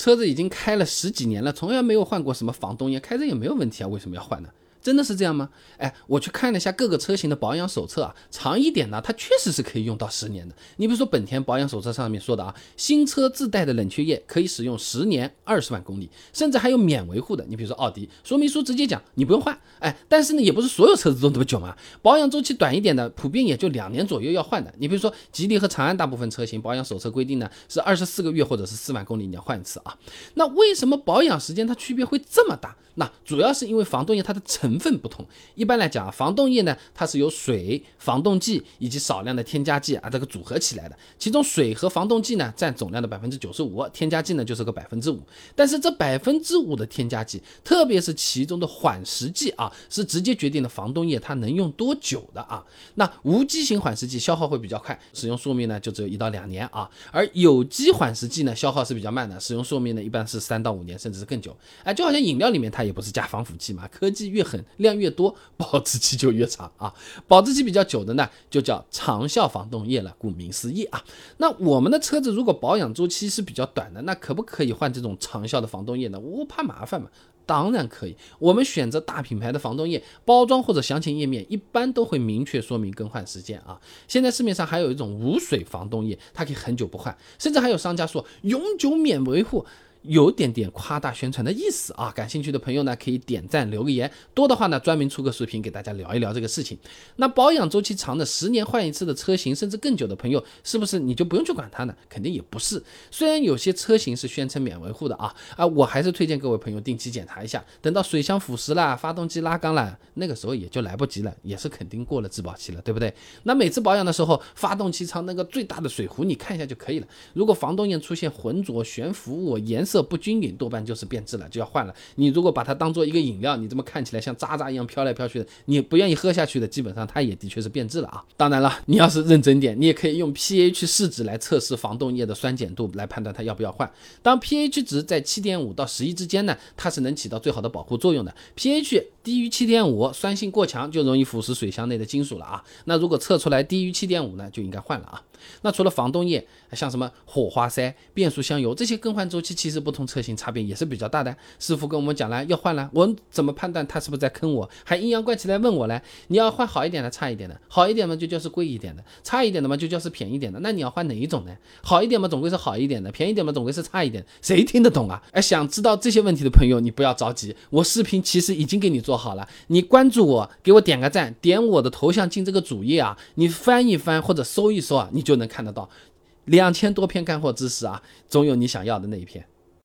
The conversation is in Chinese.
车子已经开了十几年了，从来没有换过什么防冻液，开着也没有问题啊，为什么要换呢？真的是这样吗？哎，我去看了一下各个车型的保养手册啊，长一点呢，它确实是可以用到十年的。你比如说本田保养手册上面说的啊，新车自带的冷却液可以使用十年二十万公里，甚至还有免维护的。你比如说奥迪，说明书直接讲你不用换。哎，但是呢，也不是所有车子都那么久嘛，保养周期短一点的，普遍也就两年左右要换的。你比如说吉利和长安大部分车型保养手册规定呢是二十四个月或者是四万公里你要换一次啊。那为什么保养时间它区别会这么大？那主要是因为防冻液它的成成分不同。一般来讲啊，防冻液呢，它是由水、防冻剂以及少量的添加剂啊这个组合起来的。其中水和防冻剂呢占总量的百分之九十五，添加剂呢就是个百分之五。但是这百分之五的添加剂，特别是其中的缓释剂啊，是直接决定了防冻液它能用多久的啊。那无机型缓释剂消耗会比较快，使用寿命呢就只有一到两年啊。而有机缓释剂呢消耗是比较慢的，使用寿命呢一般是三到五年，甚至是更久。哎，就好像饮料里面它也不是加防腐剂嘛，科技越狠，量越多。保质期就越长啊，保质期比较久的呢，就叫长效防冻液了。顾名思义啊，那我们的车子如果保养周期是比较短的，那可不可以换这种长效的防冻液呢？我怕麻烦嘛，当然可以。我们选择大品牌的防冻液，包装或者详情页面一般都会明确说明更换时间啊。现在市面上还有一种无水防冻液，它可以很久不换，甚至还有商家说永久免维护。有点点夸大宣传的意思啊！感兴趣的朋友呢，可以点赞留个言，多的话呢，专门出个视频给大家聊一聊这个事情。那保养周期长的十年换一次的车型，甚至更久的朋友，是不是你就不用去管它呢？肯定也不是。虽然有些车型是宣称免维护的啊啊，我还是推荐各位朋友定期检查一下。等到水箱腐蚀了，发动机拉缸了，那个时候也就来不及了，也是肯定过了质保期了，对不对？那每次保养的时候，发动机舱那个最大的水壶你看一下就可以了。如果防冻液出现浑浊、悬浮物、颜色色，不均匀，多半就是变质了，就要换了。你如果把它当做一个饮料，你这么看起来像渣渣一样飘来飘去的，你不愿意喝下去的，基本上它也的确是变质了啊。当然了，你要是认真点，你也可以用 pH 试纸来测试防冻液的酸碱度，来判断它要不要换。当 pH 值在七点五到十一之间呢，它是能起到最好的保护作用的。pH 低于七点五，酸性过强，就容易腐蚀水箱内的金属了啊。那如果测出来低于七点五呢，就应该换了啊。那除了防冻液，像什么火花塞、变速箱油这些更换周期，其实不同车型差别也是比较大的。师傅跟我们讲了要换了，我怎么判断他是不是在坑我？还阴阳怪气来问我嘞？你要换好一点的，差一点的？好一点嘛就叫是贵一点的，差一点的嘛就叫是便宜点的。那你要换哪一种呢？好一点嘛总归是好一点的，便宜点嘛总归是差一点。谁听得懂啊？哎，想知道这些问题的朋友，你不要着急，我视频其实已经给你做好了，你关注我，给我点个赞，点我的头像进这个主页啊，你翻一翻或者搜一搜啊，你就能看得到两千多篇干货知识啊，总有你想要的那一篇。